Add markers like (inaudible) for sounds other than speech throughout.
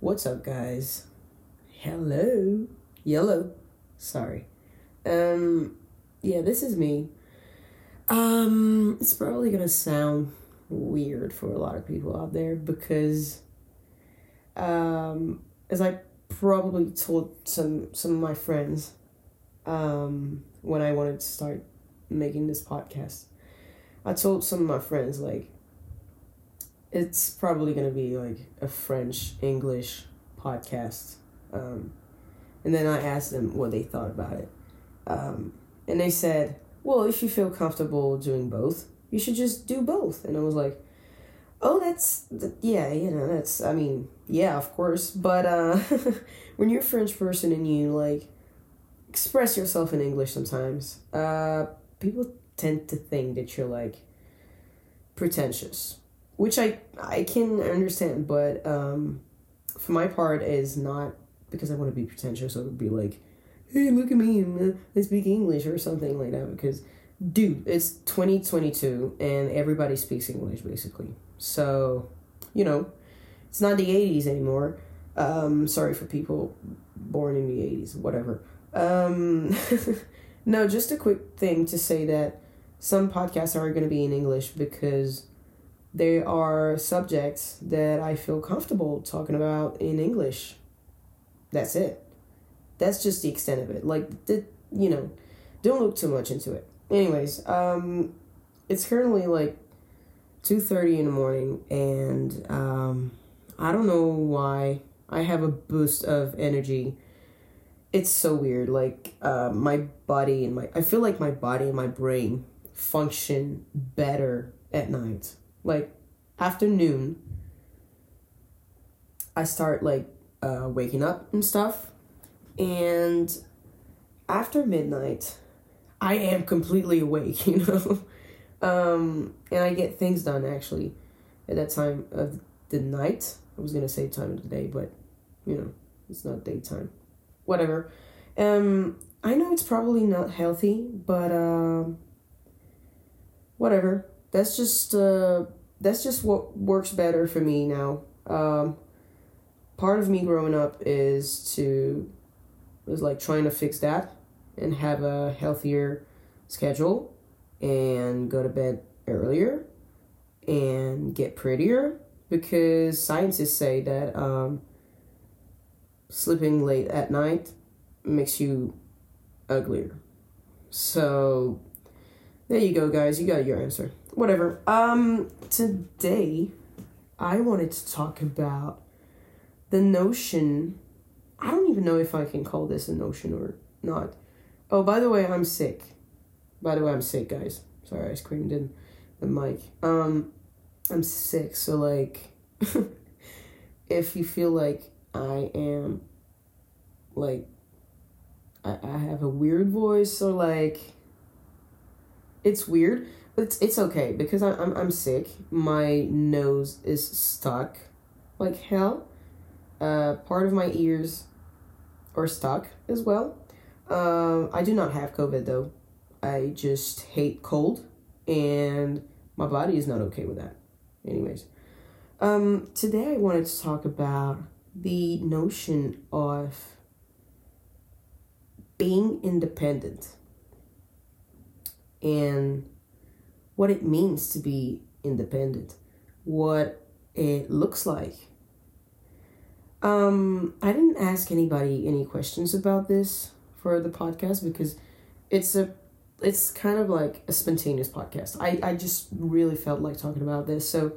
What's up, guys? Hello. Yellow. Sorry. Um, yeah, this is me. Um, it's probably gonna sound weird for a lot of people out there because, um, as I probably told some some of my friends, um, when I wanted to start making this podcast, I told some of my friends like it's probably gonna be like a French English podcast. Um, and then I asked them what they thought about it. Um, and they said, well, if you feel comfortable doing both, you should just do both. And I was like, oh, that's, yeah, you know, that's, I mean, yeah, of course. But uh, (laughs) when you're a French person and you like express yourself in English sometimes, uh, people tend to think that you're like pretentious which I I can understand, but um, for my part is not because I want to be pretentious or be like, hey, look at me, I speak English or something like that. Because, dude, it's twenty twenty two and everybody speaks English basically. So, you know, it's not the eighties anymore. Um, sorry for people born in the eighties, whatever. Um, (laughs) no, just a quick thing to say that some podcasts are going to be in English because there are subjects that I feel comfortable talking about in English. That's it. That's just the extent of it. Like, the, you know, don't look too much into it. Anyways, um, it's currently like two thirty in the morning, and um, I don't know why I have a boost of energy. It's so weird. Like, uh, my body and my I feel like my body and my brain function better at night like afternoon i start like uh, waking up and stuff. And after midnight i am completely awake (laughs) you know? Um, and i get things done actually at that time of the night. I was gonna say time of the day but you know it's not daytime. Whatever. Um i know it's probably not healthy but um whatever that's just uh that's just what works better for me now. Um, part of me growing up is to was like trying to fix that and have a healthier schedule and go to bed earlier and get prettier because scientists say that um, sleeping late at night makes you uglier. So there you go, guys. You got your answer. Whatever. Um, today I wanted to talk about the notion. I don't even know if I can call this a notion or not. Oh, by the way, I'm sick. By the way, I'm sick, guys. Sorry, I screamed in the mic. Um, I'm sick, so like, (laughs) if you feel like I am, like, I, I have a weird voice or like it's weird, but it's it's okay because I, I'm I'm sick. My nose is stuck, like hell. Uh, part of my ears are stuck as well. Um, I do not have COVID though. I just hate cold, and my body is not okay with that. Anyways, um, today I wanted to talk about the notion of being independent and what it means to be independent, what it looks like. Um, I didn't ask anybody any questions about this for the podcast because it's a it's kind of like a spontaneous podcast. I, I just really felt like talking about this. So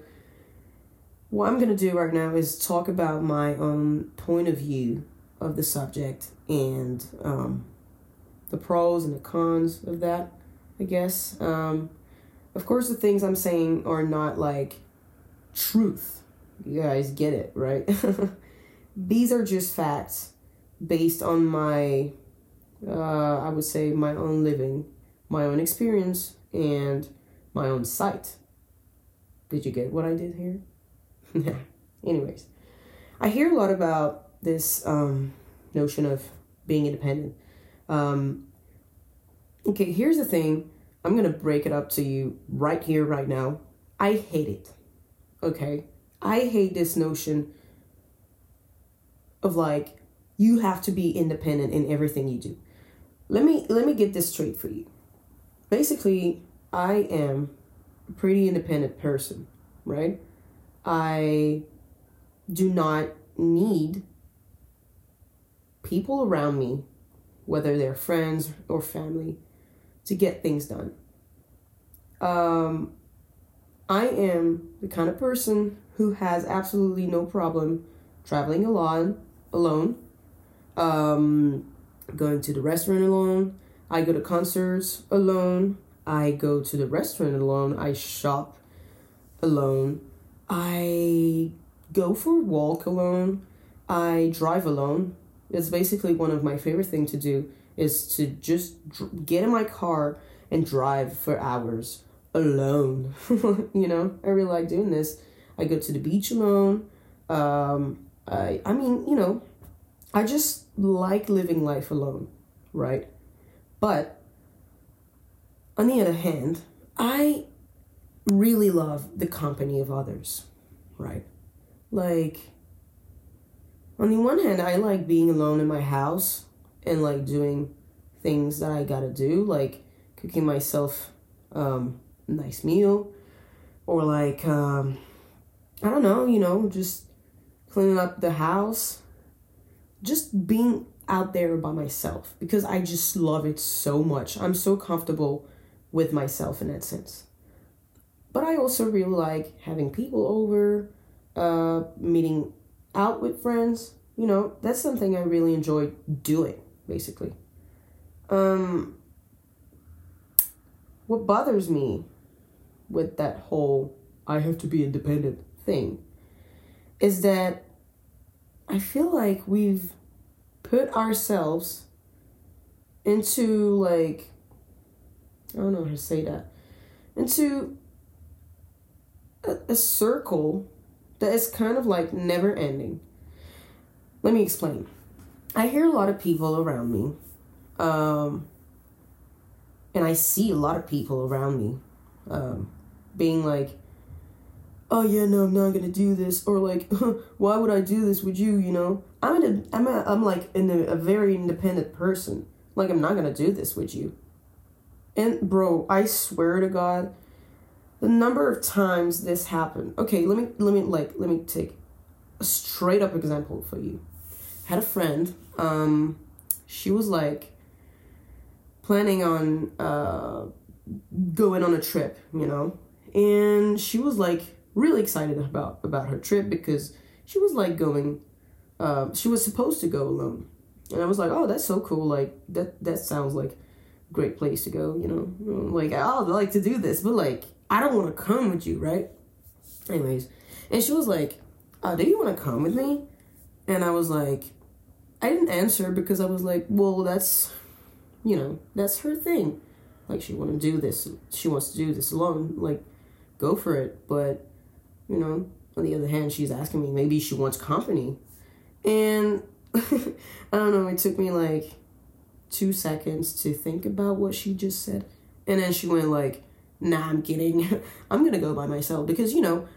what I'm gonna do right now is talk about my own point of view of the subject and um, the pros and the cons of that. I guess. Um, of course, the things I'm saying are not like truth. You guys get it, right? (laughs) These are just facts based on my, uh, I would say, my own living, my own experience, and my own sight. Did you get what I did here? (laughs) Anyways, I hear a lot about this um, notion of being independent. Um, Okay, here's the thing. I'm going to break it up to you right here, right now. I hate it. Okay? I hate this notion of like you have to be independent in everything you do. Let me let me get this straight for you. Basically, I am a pretty independent person, right? I do not need people around me, whether they're friends or family, to get things done. Um, I am the kind of person who has absolutely no problem traveling alone, alone, um, going to the restaurant alone. I go to concerts alone. I go to the restaurant alone. I shop alone. I go for a walk alone. I drive alone. It's basically one of my favorite things to do is to just dr- get in my car and drive for hours alone. (laughs) you know, I really like doing this. I go to the beach alone. Um, I I mean, you know, I just like living life alone, right? But on the other hand, I really love the company of others, right? Like on the one hand, I like being alone in my house and like doing things that I gotta do, like cooking myself um, a nice meal, or like um, I don't know, you know, just cleaning up the house, just being out there by myself because I just love it so much. I'm so comfortable with myself in that sense. But I also really like having people over, uh, meeting out with friends. You know, that's something I really enjoy doing, basically. Um, what bothers me with that whole I have to be independent thing is that I feel like we've put ourselves into like I don't know how to say that into a, a circle that is kind of like never ending. Let me explain. I hear a lot of people around me, um, and I see a lot of people around me um, being like, oh yeah, no, I'm not gonna do this, or like, (laughs) why would I do this with you? You know, I'm in a, I'm a, I'm like in a, very independent person. Like, I'm not gonna do this with you. And bro, I swear to God, the number of times this happened. Okay, let me let me like let me take a straight up example for you. Had a friend, um, she was like planning on uh going on a trip, you know, and she was like really excited about about her trip because she was like going uh, she was supposed to go alone. And i was like oh that's so cool. Like that that sounds like a great place to go you know? Like i'd like to do this but like i don't want to come with you right? Anyways. And she was like uh, do you want to come with me? And i was like i didn't answer because i was like well that's you know that's her thing like she want to do this she wants to do this alone like go for it but you know, on the other hand, she's asking me, maybe she wants company. And (laughs) I don't know, it took me like two seconds to think about what she just said. And then she went like, nah, I'm kidding. (laughs) I'm gonna go by myself because, you know,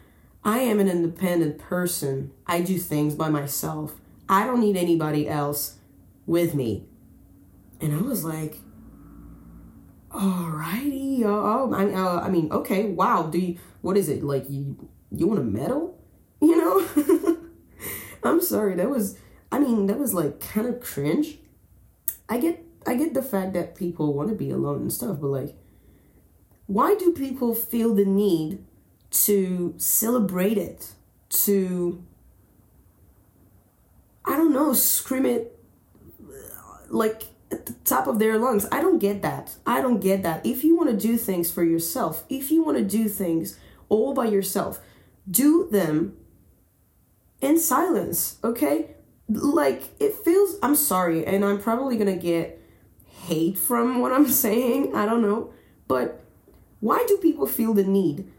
I am an independent person. I do things by myself. I don't need anybody else with me. And I was like, alrighty, oh, I, uh, I mean, okay, wow. Do you, what is it like? You you want a medal? You know? (laughs) I'm sorry, that was I mean, that was like kind of cringe. I get I get the fact that people want to be alone and stuff, but like why do people feel the need to celebrate it? To know, scream it like at the top of their lungs. I don't get that. I don't get that. If you want to do things for yourself, if you want to do things all by yourself, do them in silence, okay? Like, it feels, I'm sorry, and I'm probably gonna get hate from what I'm (laughs) saying, I don't know, but why do people feel the need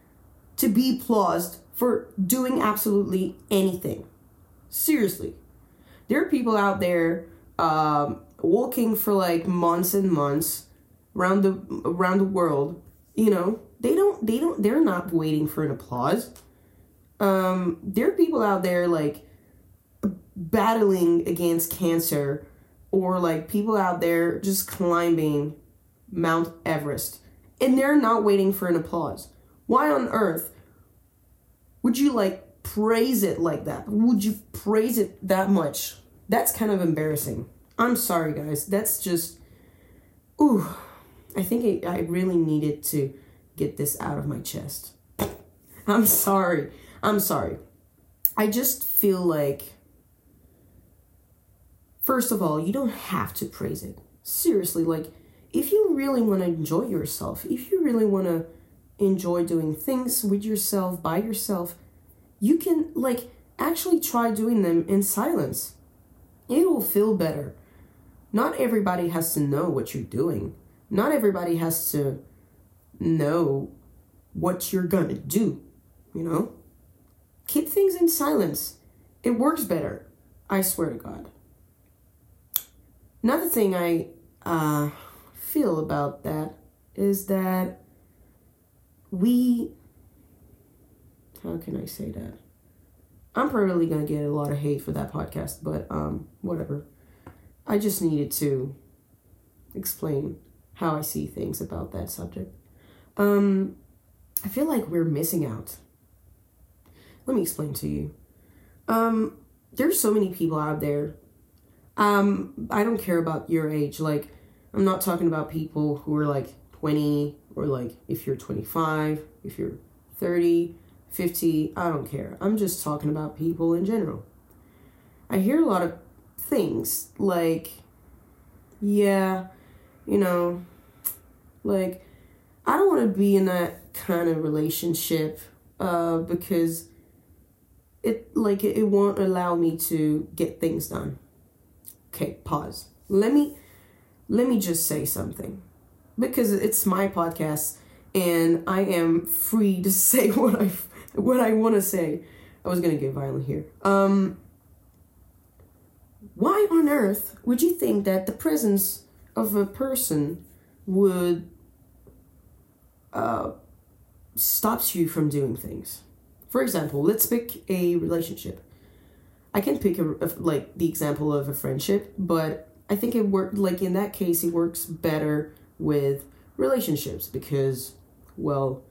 to be applauded for doing absolutely anything? Seriously. There are people out there um, walking for like months and months around the around the world, you know, they don't they don't they're not waiting for an applause um, there are people out there like battling against cancer or like people out there just climbing Mount Everest and they're not waiting for an applause. Why on earth would you like praise it like that? Would you praise it that much? That's kind of embarrassing. I'm sorry, guys. That's just, ooh, I think I, I really needed to get this out of my chest. (laughs) I'm sorry. I'm sorry. I just feel like, first of all, you don't have to praise it. Seriously, like, if you really want to enjoy yourself, if you really want to enjoy doing things with yourself, by yourself, you can, like, actually try doing them in silence. It will feel better. Not everybody has to know what you're doing. Not everybody has to know what you're gonna do, you know? Keep things in silence. It works better. I swear to God. Another thing I uh, feel about that is that we. How can I say that? I'm probably gonna get a lot of hate for that podcast, but um, whatever. I just needed to explain how I see things about that subject. Um, I feel like we're missing out. Let me explain to you. Um, there's so many people out there. Um, I don't care about your age. Like, I'm not talking about people who are like 20 or like if you're 25, if you're 30, 50, I don't care. I'm just talking about people in general. I hear a lot of things like, yeah, you know, like, I don't want to be in that kind of relationship uh, because it like it won't allow me to get things done. Okay, pause. Let me let me just say something because it's my podcast and I am free to (laughs) say what I what I want to say. I was gonna get violent here. Um, why on earth would you think that the presence of a person would uh, stops you from doing things? For example, let's pick a relationship. I can pick a, a like the example of a friendship, but I think it worked like in that case it works better with relationships because well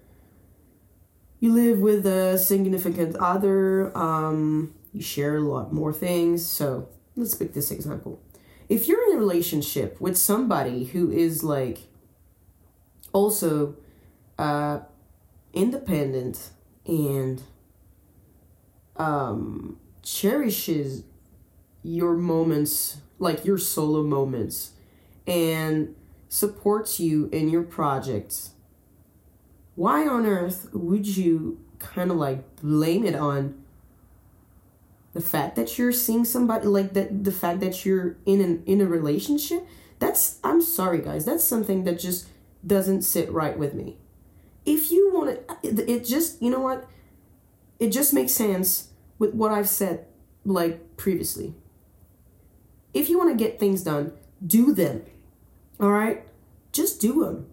you live with a significant other um you share a lot more things so let's pick this example. If you're in a relationship with somebody who is like also uh independent and um cherishes your moments like your solo moments and supports you in your projects, why on earth would you kind of like blame it on the fact that you're seeing somebody like that the fact that you're in an in a relationship? That's I'm sorry guys, that's something that just doesn't sit right with me. If you want to it just, you know what? It just makes sense with what I've said like previously if you want to get things done, do them. All right? Just do them.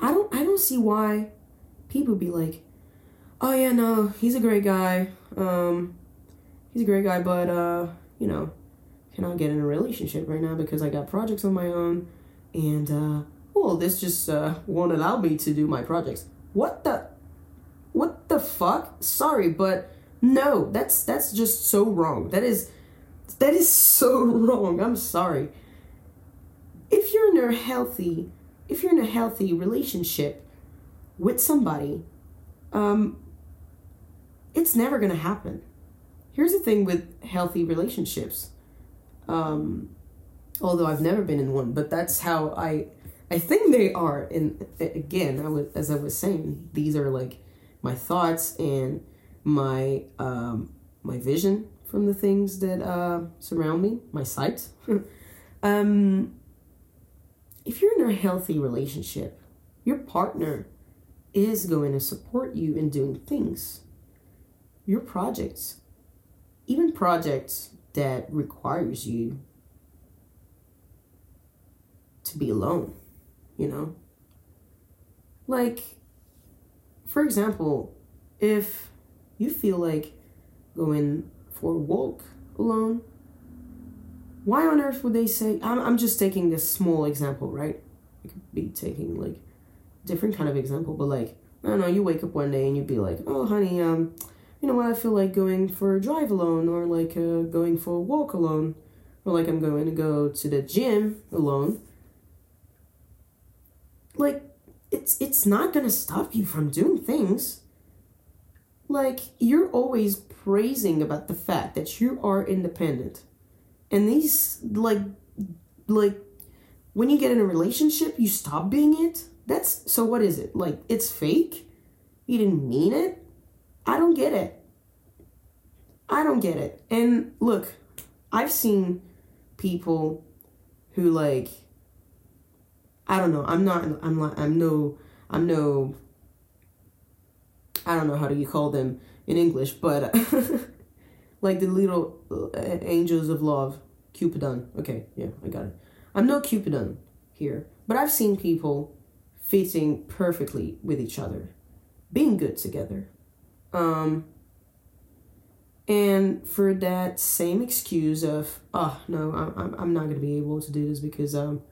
I don't I don't see why people be like, "Oh yeah, no, he's a great guy. Um he's a great guy, but uh, you know, cannot get in a relationship right now because I got projects on my own and uh well, this just uh won't allow me to do my projects." What the what the fuck? Sorry, but no, that's that's just so wrong. That is that is so (laughs) wrong. I'm sorry. If you're in a healthy, if you're in a healthy relationship with somebody, um, it's never gonna happen. Here's the thing with healthy relationships. Um, although I've never been in one, but that's how I I think they are. And again, I was as I was saying, these are like my thoughts and my um, my vision from the things that uh, surround me, my sight. (laughs) um, if you're in a healthy relationship, your partner is going to support you in doing things. Your projects, even projects that requires you to be alone, you know? Like, for example, if you feel like going for a walk alone. Why on earth would they say? I'm, I'm just taking this small example, right? I could be taking like different kind of example, but like I don't know, you wake up one day and you'd be like, oh honey, um, you know what? I feel like going for a drive alone, or like uh, going for a walk alone, or like I'm going to go to the gym alone. Like it's it's not gonna stop you from doing things. Like you're always praising about the fact that you are independent and these like like when you get in a relationship you stop being it. That's so what is it? Like it's fake? You didn't mean it? I don't get it. I don't get it. And look i've seen people who like i don't know. I'm not i'm not i'm no i'm no i don't know how do you call them in english but (laughs) like the little uh, angels of love. Cupidon. Okay, yeah, I got it. I'm no Cupidon here, but I've seen people fitting perfectly with each other, being good together. Um, and for that same excuse of, oh no, I'm, I'm not gonna be able to do this because um,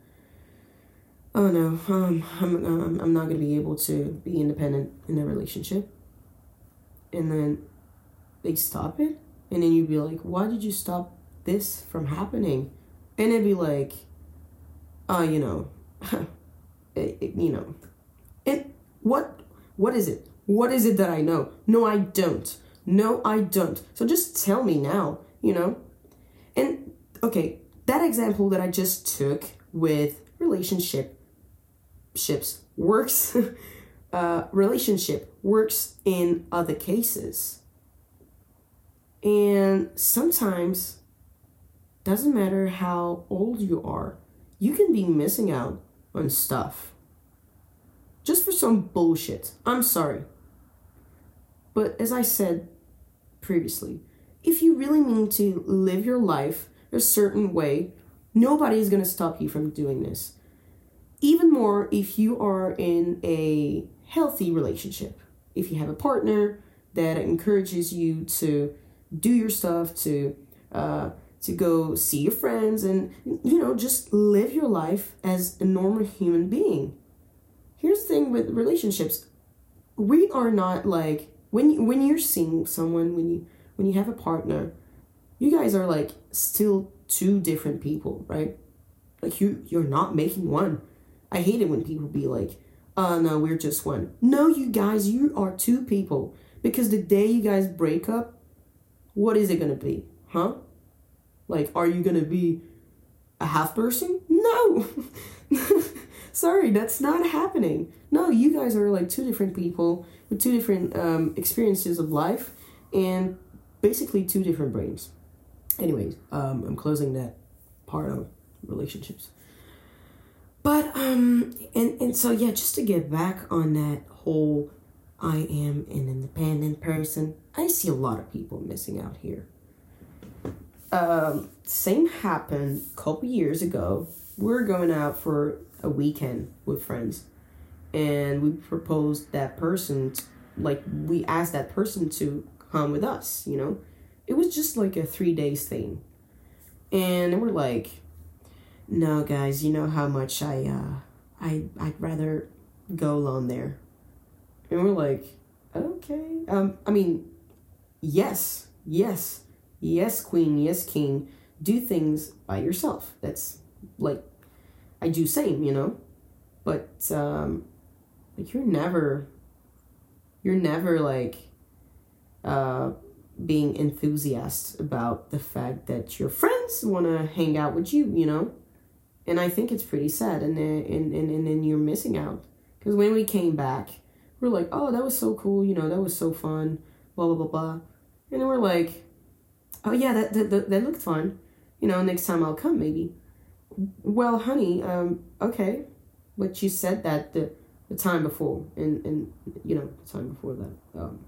oh no, um, I'm, I'm, I'm not gonna be able to be independent in a relationship. And then they stop it and then you'd be like, why did you stop this from happening? And it'd be like, uh, you know, (laughs) it, it, you know, it, what, what is it? What is it that I know? No, I don't. No, I don't. So just tell me now, you know? And okay, that example that I just took with relationship ships works (laughs) uh relationship works in other cases and sometimes, doesn't matter how old you are, you can be missing out on stuff. Just for some bullshit. I'm sorry. But as I said previously, if you really mean to live your life a certain way, nobody is going to stop you from doing this. Even more if you are in a healthy relationship. If you have a partner that encourages you to do your stuff, to uh, to go see your friends, and you know just live your life as a normal human being. Here's the thing with relationships: we are not like when you, when you're seeing someone when you when you have a partner, you guys are like still two different people, right? Like you you're not making one. I hate it when people be like, "Oh no, we're just one." No, you guys, you are two people. Because the day you guys break up, what is it to be? Huh? Like, are you to be a half person? No. (laughs) Sorry, that's not happening. No, you guys are like two different people with two different um, experiences of life and basically two different brains. Anyways, um, I'm closing that part of relationships. But um and and so yeah, just to get back on that whole I am an independent person. I see a lot of people missing out here. Um, same happened a couple years ago. We we're going out for a weekend with friends, and we proposed that person, t- like we asked that person to come with us. You know, it was just like a three days thing, and we're like, no, guys, you know how much I uh, I I'd rather go alone there and we're like, okay. Um, I mean, yes, yes, yes, queen, yes, king. Do things by yourself. That's like, I do same, you know, but um, like you're never, you're never like, uh, being enthusiastic about the fact that your friends want to hang out with you, you know, and I think it's pretty sad, and then and and and then you're missing out because when we came back we're like, oh, that was so cool, you know, that was so fun, blah, blah, blah, blah. And then we're like, oh, yeah, that, that, that, that looked fun. You know, next time I'll come, maybe. Well, honey, um, okay. But you said that the, the time before, and, and, you know, the time before that. Um,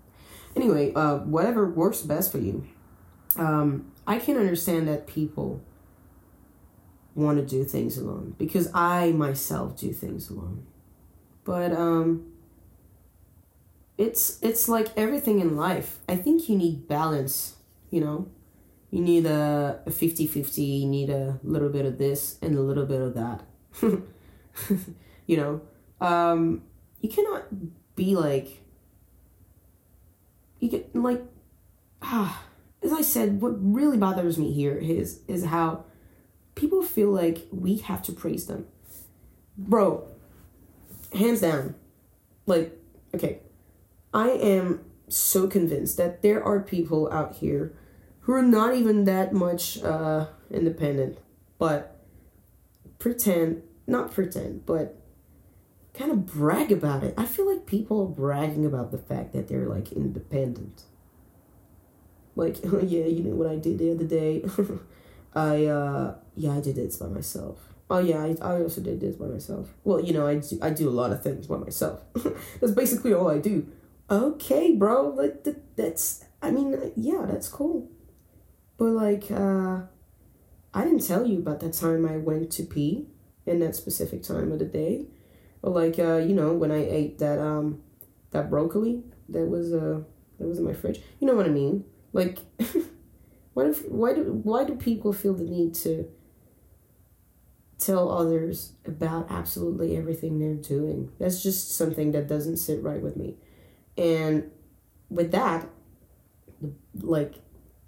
anyway, uh, whatever works best for you. Um, I can understand that people want to do things alone because I myself do things alone. But um it's it's like everything in life. I think you need balance, you know. You need a, a 50 50, you need a little bit of this and a little bit of that. (laughs) you know, um, you cannot be like, you get like, ah, as I said, what really bothers me here is is how people feel like we have to praise them. Bro, hands down, like, okay, I am so convinced that there are people out here who are not even that much uh, independent, but pretend, not pretend, but kind of brag about it. I feel like people are bragging about the fact that they're like independent. Like, oh (laughs) yeah, you know what I did the other day? (laughs) I, uh, yeah, I did this by myself. Oh yeah, I, I also did this by myself. Well, you know, I do, I do a lot of things by myself. (laughs) that's basically all I do. Okay, bro, like that, that's I mean, yeah, that's cool. But like uh I didn't tell you about that time I went to pee in that specific time of the day. Or like uh, you know, when I ate that um that broccoli that was uh that was in my fridge. You know what I mean? Like (laughs) why do why do why do people feel the need to tell others about absolutely everything they're doing. That's just something that doesn't sit right with me. And with that, like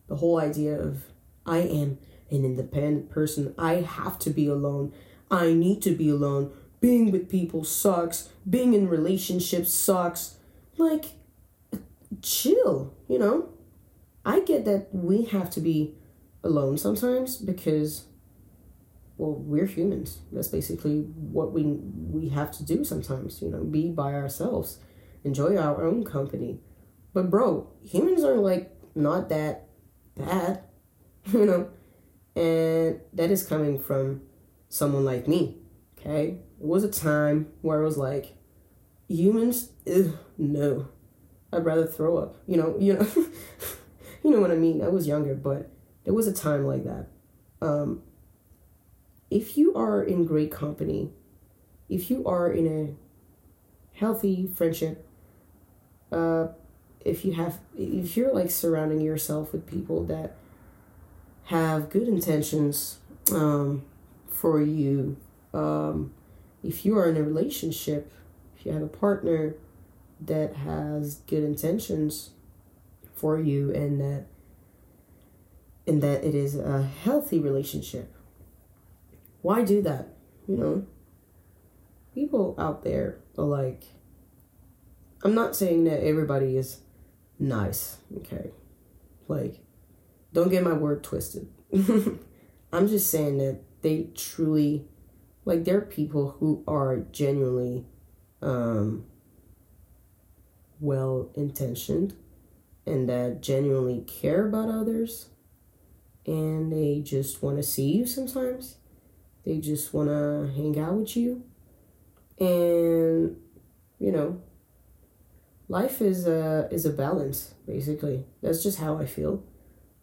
the whole idea of I am an independent person, I have to be alone, I need to be alone, being with people sucks, being in relationships sucks. Like, chill, you know? I get that we have to be alone sometimes because well we're humans. That's basically what we we have to do sometimes you know be by ourselves enjoy our own company. But bro humans are like not that bad (laughs) you know? And that is coming from someone like me okay? It was a time where i was like humans ugh, no. I'd rather throw up you know you know? (laughs) You know what i mean? I was younger but there was a time like that. Um if you are in great company, if you are in a healthy friendship, uh, if you have, if you're like surrounding yourself with people that have good intentions um, for you, um, if you are in a relationship, if you have a partner that has good intentions for you and that and that it is a healthy relationship why do that? You know? People out there are like, I'm not saying that everybody is nice, okay? Like, don't get my word twisted. (laughs) I'm just saying that they truly, like, there are people who are genuinely um, well intentioned and that genuinely care about others and they just want to see you sometimes they just want to hang out with you. And, you know, life is a, is a balance, basically. That's just how I feel.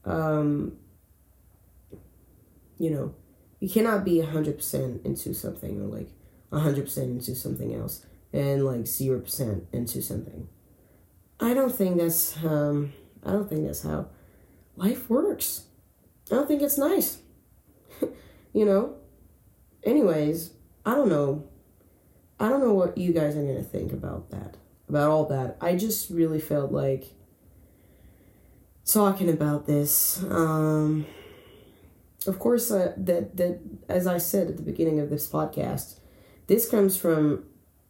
Um, you know, you cannot be 100% into something or like 100% into something else and like 0% into something. I don't think that's um I don't think that's how life works. I don't think it's nice. (laughs) you know, anyways, I don't know. I don't know what you guys are going to think about that, about all that. I just really felt like talking about this. Um, of course, uh, that that as I said at the beginning of this podcast, this comes from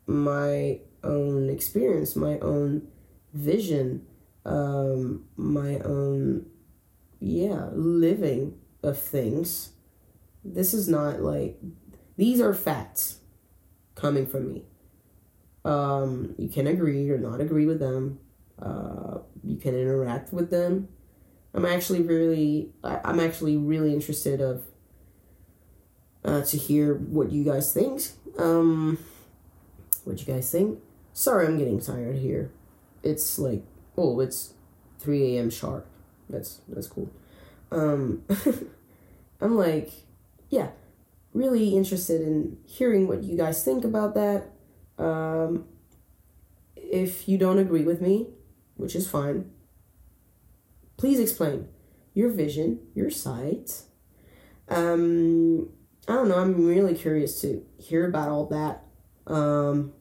my own experience, my own vision, um, my own yeah living of things. This is not like these are facts coming from me. Um, you can agree or not agree with them. Uh, you can interact with them. I'm actually really, I'm actually really interested of uh, to hear what you guys think. Um, what you guys think? Sorry, I'm getting tired here. It's like, oh, it's 3 a.m. sharp. That's that's cool. Um, (laughs) I'm like, yeah really interested in hearing what you guys think about that. Um, if you don't agree with me, which is fine, please explain. your vision, your sight. Um, I don't know. I'm really curious to hear about all that. Um,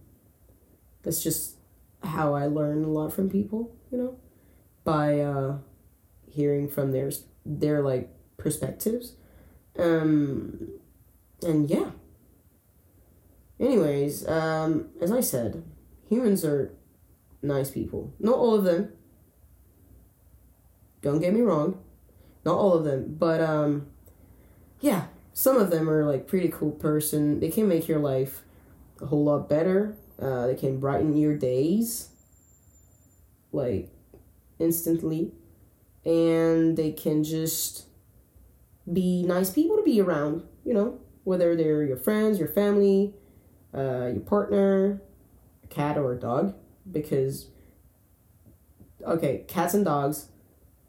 that's just how I learn a lot from people, you know, by uh, hearing from their their like perspectives. Um, and yeah. Anyways, um, as I said, humans are nice people. Not all of them. Don't get me wrong. Not all of them, but um, yeah, some of them are like pretty cool person. They can make your life a whole lot better. Uh, they can brighten your days, like instantly, and they can just be nice people to be around. You know, whether they're your friends, your family, uh, your partner, a cat or a dog, because okay, cats and dogs,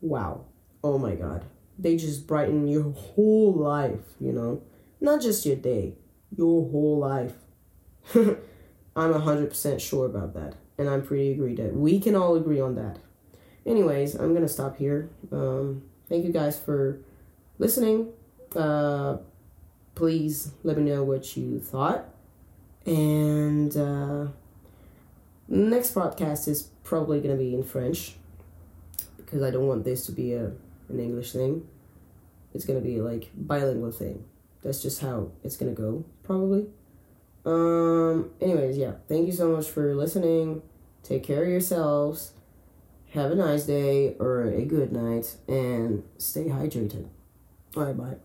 wow, oh my god, they just brighten your whole life. You know, not just your day, your whole life. (laughs) I'm 100% sure about that. And I'm pretty agreed that we can all agree on that. Anyways, I'm to stop here. Um, thank you guys for listening. Uh, please let me know what you thought. And uh, next podcast is probably going to be in French because I don't want this to be a an English thing. It's going to be like bilingual thing. That's just how it's going to go, probably. Um, anyways, yeah. Thank you so much for listening. Take care of yourselves. Have a nice day or a good night and stay hydrated. Bye bye.